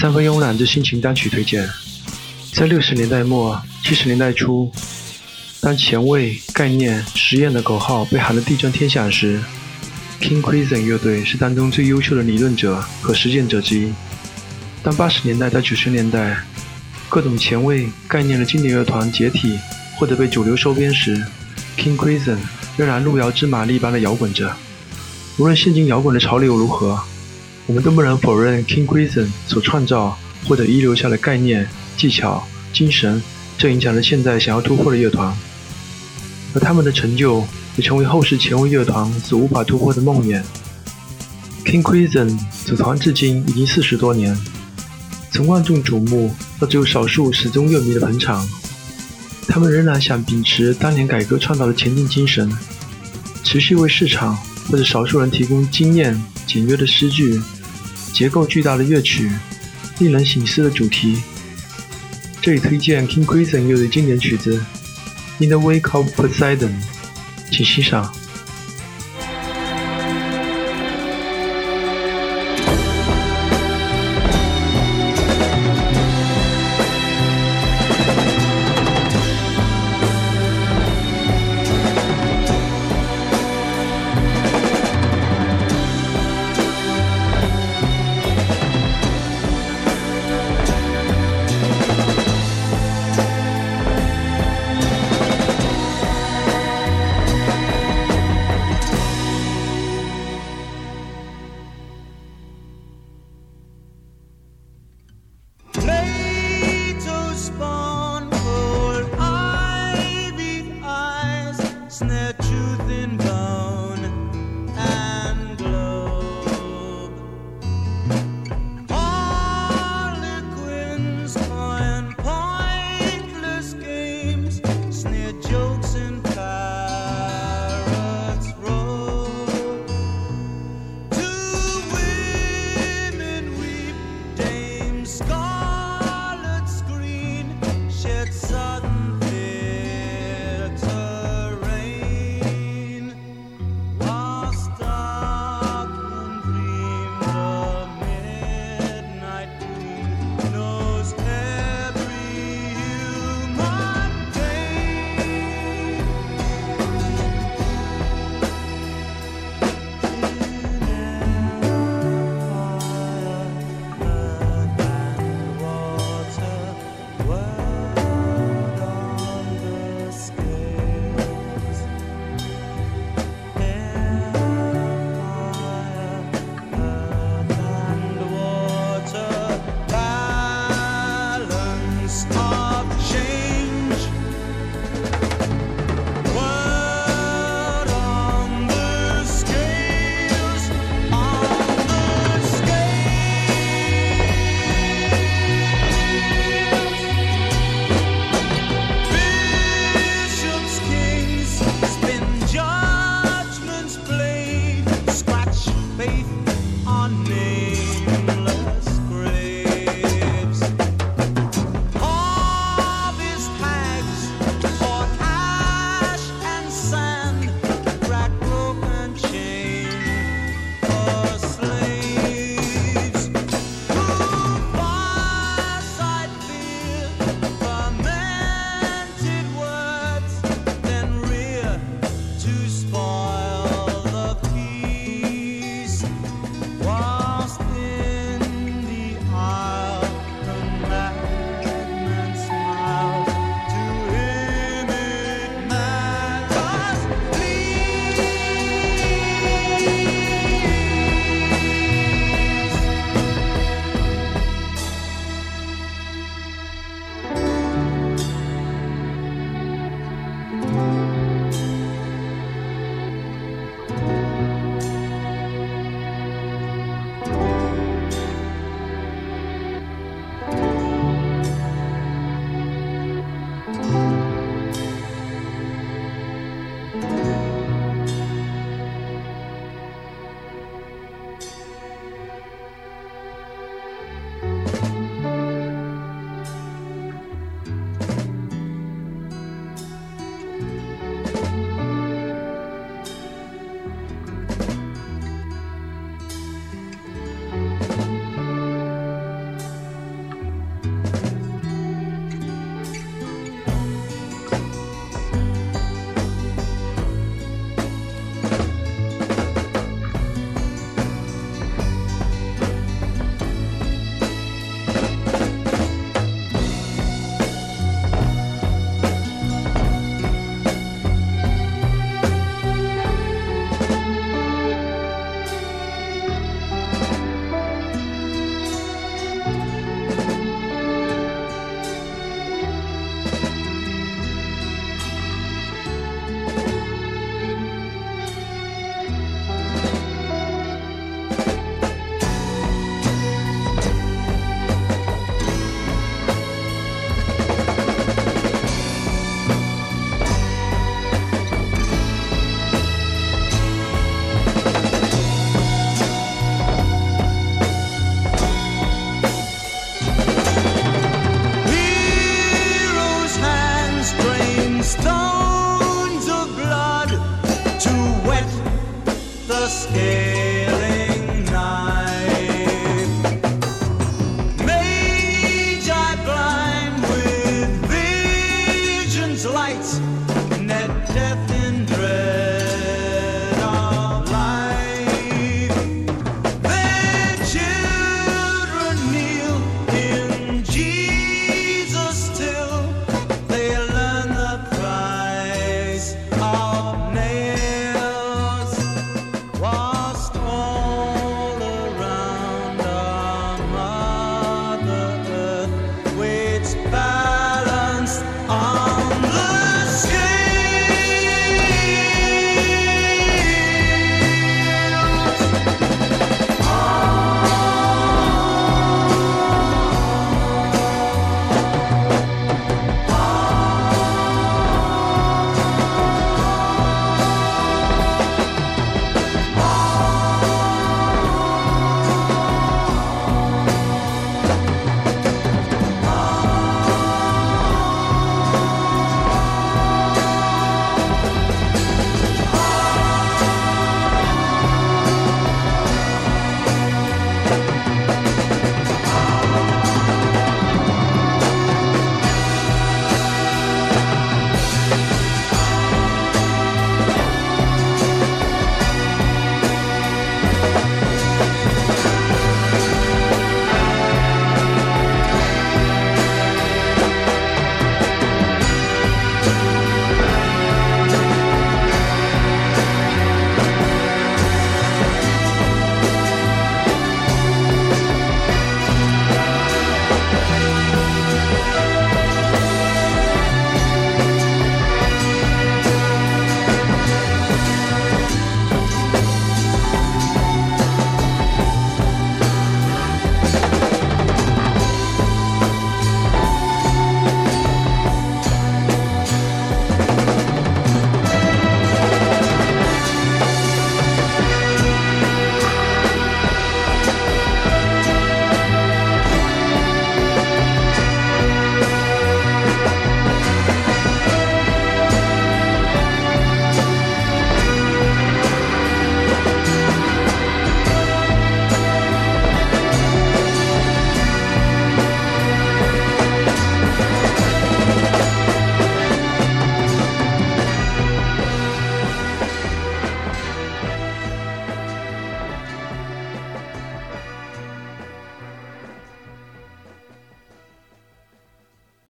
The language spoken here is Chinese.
三分慵懒之心情单曲推荐。在六十年代末、七十年代初，当前卫、概念、实验的口号被喊得地震天响时，King Crimson 乐队是当中最优秀的理论者和实践者之一。当八十年代到九十年代，各种前卫、概念的经典乐团解体或者被主流收编时，King Crimson 仍然路遥知马力般的摇滚着。无论现今摇滚的潮流如何。我们都不能否认 King Crimson 所创造或者遗留下的概念、技巧、精神，正影响着现在想要突破的乐团，而他们的成就也成为后世前卫乐团所无法突破的梦魇。King Crimson 组团至今已经四十多年，从万众瞩目到只有少数始终乐迷的捧场，他们仍然想秉持当年改革创造的前进精神，持续为市场或者少数人提供经验简约的诗句。结构巨大的乐曲，令人醒思的主题。这里推荐 King Crimson 乐队经典曲子《In the Wake of Poseidon》，请欣赏。